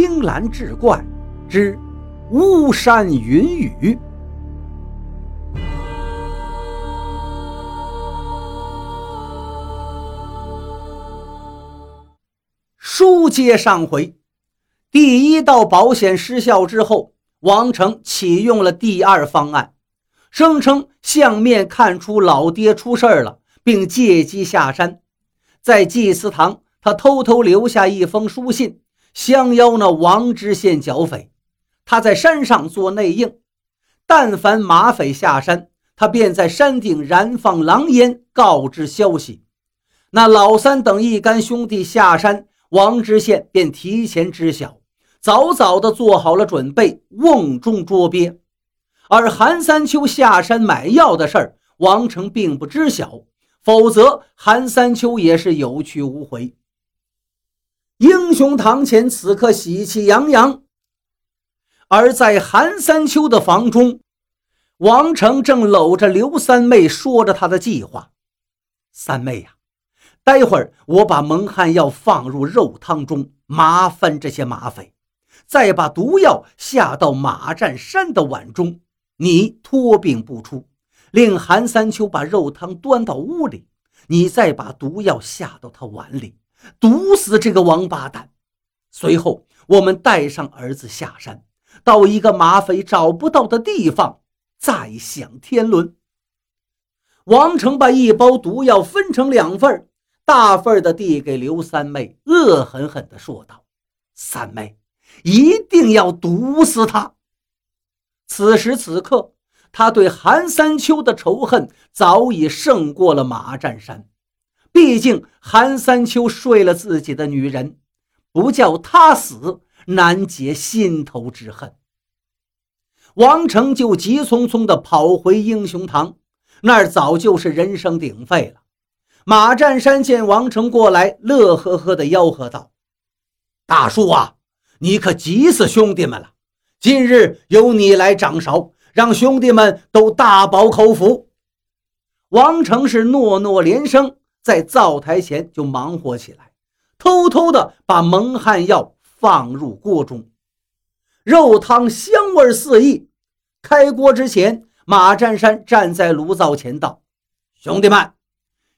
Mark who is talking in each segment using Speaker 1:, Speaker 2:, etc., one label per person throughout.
Speaker 1: 青蓝志怪之巫山云雨。书接上回，第一道保险失效之后，王成启用了第二方案，声称相面看出老爹出事了，并借机下山。在祭祀堂，他偷偷留下一封书信，相邀那王知县剿匪。他在山上做内应，但凡马匪下山，他便在山顶燃放狼烟，告知消息。那老三等一干兄弟下山。王知县便提前知晓，早早的做好了准备，瓮中捉鳖。而韩三秋下山买药的事儿，王成并不知晓，否则韩三秋也是有去无回。英雄堂前此刻喜气洋洋，而在韩三秋的房中，王成正搂着刘三妹，说着他的计划：“三妹呀。”待会儿我把蒙汗药放入肉汤中，麻烦这些马匪，再把毒药下到马占山的碗中。你托病不出，令韩三秋把肉汤端到屋里，你再把毒药下到他碗里，毒死这个王八蛋。随后我们带上儿子下山，到一个马匪找不到的地方，再享天伦。王成把一包毒药分成两份大份的递给刘三妹，恶狠狠地说道：“三妹，一定要毒死他。”此时此刻，他对韩三秋的仇恨早已胜过了马占山。毕竟韩三秋睡了自己的女人，不叫他死，难解心头之恨。王成就急匆匆地跑回英雄堂，那儿早就是人声鼎沸了。马占山见王成过来，乐呵呵地吆喝道：“大叔啊，你可急死兄弟们了！今日由你来掌勺，让兄弟们都大饱口福。”王成是诺诺连声，在灶台前就忙活起来，偷偷地把蒙汗药放入锅中，肉汤香味四溢。开锅之前，马占山站在炉灶前道：“兄弟们。”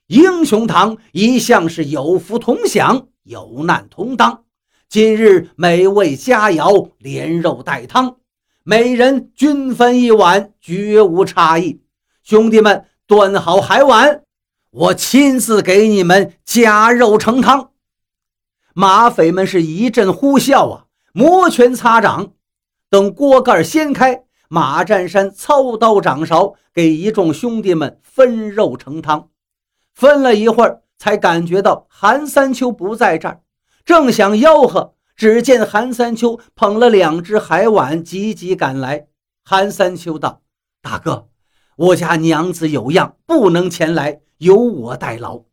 Speaker 1: 英雄堂一向是有福同享，有难同当。今日美味佳肴，连肉带汤，每人均分一碗，绝无差异。兄弟们，端好海碗，我亲自给你们加肉盛汤。马匪们是一阵呼啸啊，摩拳擦掌。等锅盖掀开，马占山操刀掌勺，给一众兄弟们分肉盛汤。分了一会儿，才感觉到韩三秋不在这儿，正想吆喝，只见韩三秋捧了两只海碗，急急赶来。韩三秋道：“大哥，我家娘子有恙，不能前来，由我代劳。”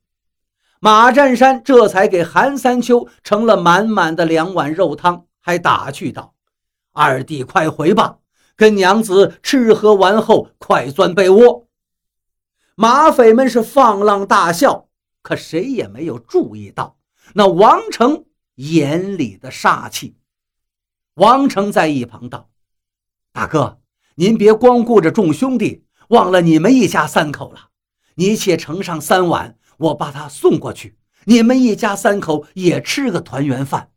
Speaker 1: 马占山这才给韩三秋盛了满满的两碗肉汤，还打趣道：“二弟，快回吧，跟娘子吃喝完后，快钻被窝。”马匪们是放浪大笑，可谁也没有注意到那王成眼里的杀气。王成在一旁道：“大哥，您别光顾着众兄弟，忘了你们一家三口了。你且盛上三碗，我把他送过去，你们一家三口也吃个团圆饭。”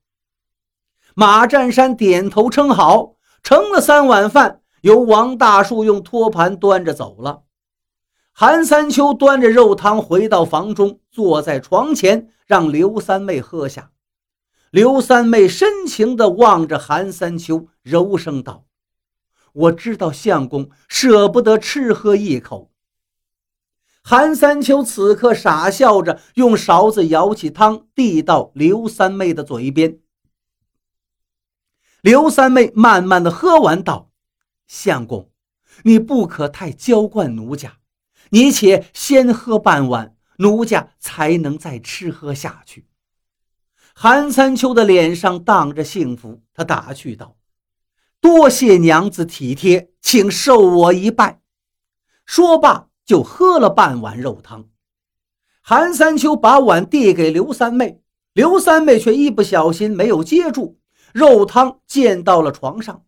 Speaker 1: 马占山点头称好，盛了三碗饭，由王大树用托盘端着走了。韩三秋端着肉汤回到房中，坐在床前，让刘三妹喝下。刘三妹深情地望着韩三秋，柔声道：“我知道相公舍不得吃喝一口。”韩三秋此刻傻笑着，用勺子舀起汤，递到刘三妹的嘴边。刘三妹慢慢的喝完，道：“相公，你不可太娇惯奴家。”你且先喝半碗，奴家才能再吃喝下去。韩三秋的脸上荡着幸福，他打趣道：“多谢娘子体贴，请受我一拜。”说罢就喝了半碗肉汤。韩三秋把碗递给刘三妹，刘三妹却一不小心没有接住，肉汤溅到了床上。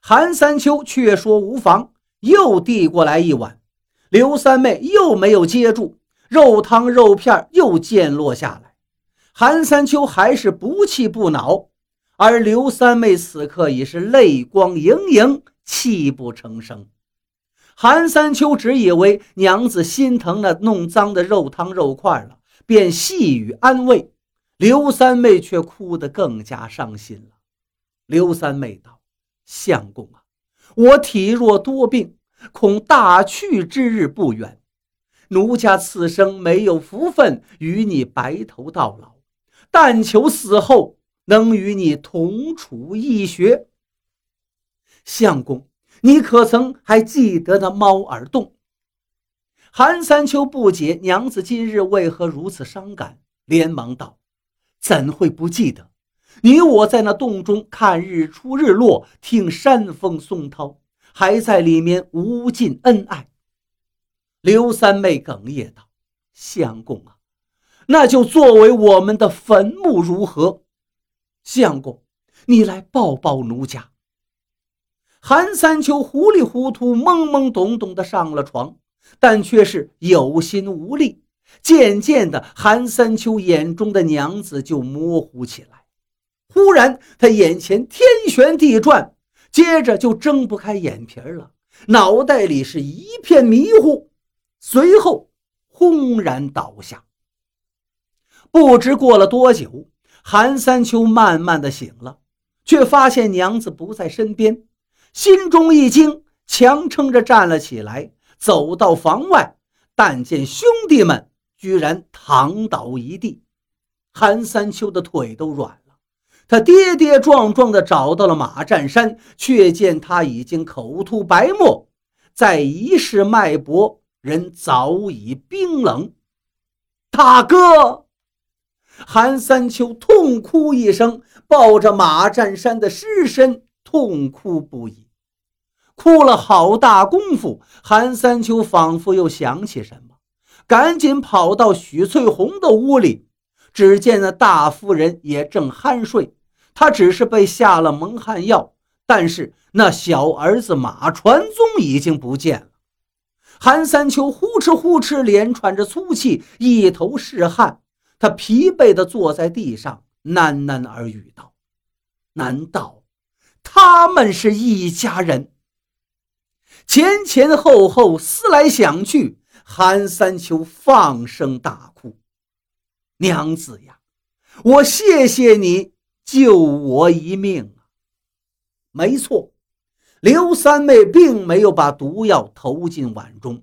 Speaker 1: 韩三秋却说无妨，又递过来一碗。刘三妹又没有接住，肉汤肉片又溅落下来。韩三秋还是不气不恼，而刘三妹此刻已是泪光盈盈，泣不成声。韩三秋只以为娘子心疼那弄脏的肉汤肉块了，便细语安慰。刘三妹却哭得更加伤心了。刘三妹道：“相公啊，我体弱多病，恐大去之日不远。奴家此生没有福分与你白头到老。”但求死后能与你同处一穴。相公，你可曾还记得那猫耳洞？韩三秋不解娘子今日为何如此伤感，连忙道：“怎会不记得？你我在那洞中看日出日落，听山风松涛，还在里面无尽恩爱。”刘三妹哽咽道：“相公啊！”那就作为我们的坟墓如何？相公，你来抱抱奴家。韩三秋糊里糊涂、懵懵懂懂的上了床，但却是有心无力。渐渐的，韩三秋眼中的娘子就模糊起来。忽然，他眼前天旋地转，接着就睁不开眼皮了，脑袋里是一片迷糊，随后轰然倒下。不知过了多久，韩三秋慢慢的醒了，却发现娘子不在身边，心中一惊，强撑着站了起来，走到房外，但见兄弟们居然躺倒一地，韩三秋的腿都软了。他跌跌撞撞的找到了马占山，却见他已经口吐白沫，在一世脉搏，人早已冰冷。大哥。韩三秋痛哭一声，抱着马占山的尸身痛哭不已，哭了好大功夫。韩三秋仿佛又想起什么，赶紧跑到许翠红的屋里，只见那大夫人也正酣睡，她只是被下了蒙汗药，但是那小儿子马传宗已经不见了。韩三秋呼哧呼哧连喘着粗气，一头是汗。他疲惫地坐在地上，喃喃耳语道：“难道他们是一家人？”前前后后思来想去，韩三秋放声大哭：“娘子呀，我谢谢你救我一命啊！”没错，刘三妹并没有把毒药投进碗中。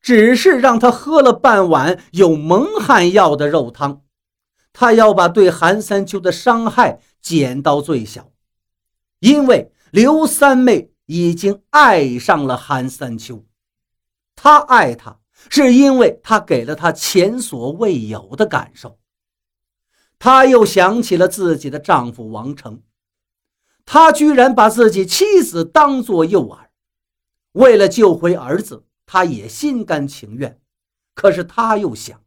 Speaker 1: 只是让他喝了半碗有蒙汗药的肉汤，他要把对韩三秋的伤害减到最小，因为刘三妹已经爱上了韩三秋，她爱他是因为他给了她前所未有的感受。她又想起了自己的丈夫王成，他居然把自己妻子当作诱饵，为了救回儿子。他也心甘情愿，可是他又想，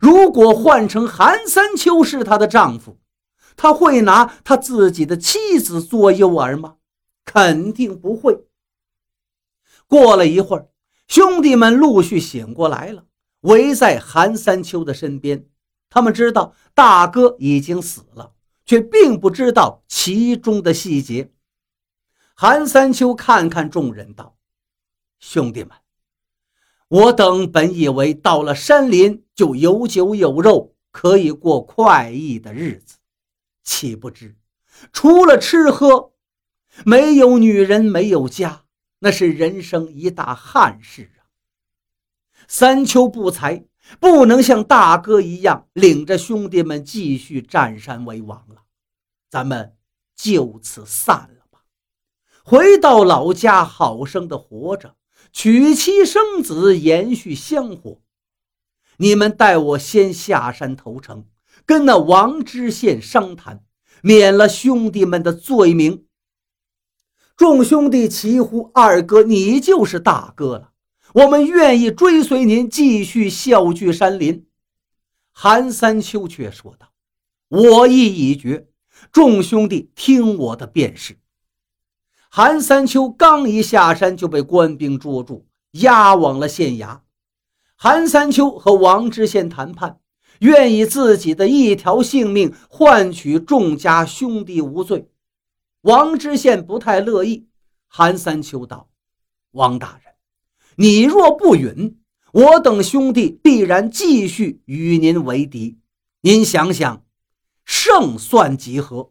Speaker 1: 如果换成韩三秋是他的丈夫，他会拿他自己的妻子做诱饵吗？肯定不会。过了一会儿，兄弟们陆续醒过来了，围在韩三秋的身边。他们知道大哥已经死了，却并不知道其中的细节。韩三秋看看众人，道：“兄弟们。”我等本以为到了山林就有酒有肉，可以过快意的日子，岂不知除了吃喝，没有女人，没有家，那是人生一大憾事啊！三秋不才，不能像大哥一样领着兄弟们继续占山为王了，咱们就此散了吧，回到老家，好生的活着。娶妻生子，延续香火。你们带我先下山投诚，跟那王知县商谈，免了兄弟们的罪名。众兄弟齐呼：“二哥，你就是大哥了！我们愿意追随您，继续啸聚山林。”韩三秋却说道：“我意已决，众兄弟听我的便是。韩三秋刚一下山，就被官兵捉住，押往了县衙。韩三秋和王知县谈判，愿以自己的一条性命换取众家兄弟无罪。王知县不太乐意。韩三秋道：“王大人，你若不允，我等兄弟必然继续与您为敌。您想想，胜算几何？”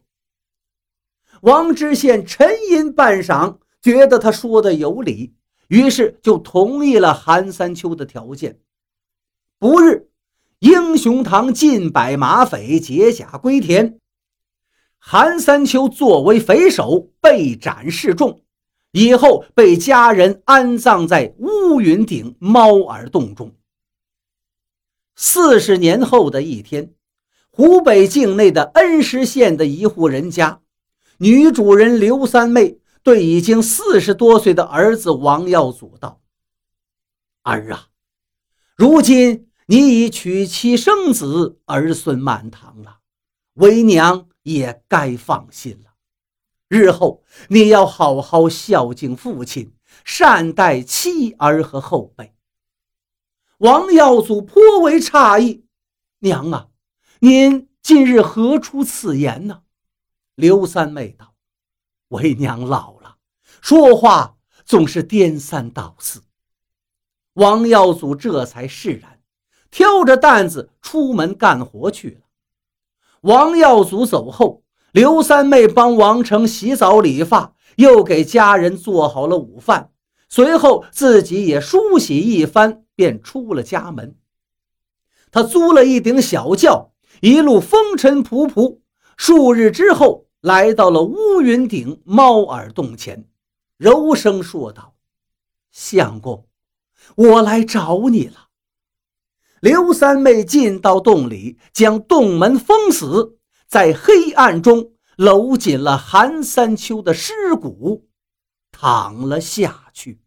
Speaker 1: 王知县沉吟半晌，觉得他说的有理，于是就同意了韩三秋的条件。不日，英雄堂尽百马匪，解甲归田。韩三秋作为匪首，被斩示众，以后被家人安葬在乌云顶猫耳洞中。四十年后的一天，湖北境内的恩施县的一户人家。女主人刘三妹对已经四十多岁的儿子王耀祖道：“儿啊，如今你已娶妻生子，儿孙满堂了，为娘也该放心了。日后你要好好孝敬父亲，善待妻儿和后辈。”王耀祖颇为诧异：“娘啊，您近日何出此言呢？”刘三妹道：“为娘老了，说话总是颠三倒四。”王耀祖这才释然，挑着担子出门干活去了。王耀祖走后，刘三妹帮王成洗澡理发，又给家人做好了午饭，随后自己也梳洗一番，便出了家门。他租了一顶小轿，一路风尘仆仆。数日之后，来到了乌云顶猫耳洞前，柔声说道：“相公，我来找你了。”刘三妹进到洞里，将洞门封死，在黑暗中搂紧了韩三秋的尸骨，躺了下去。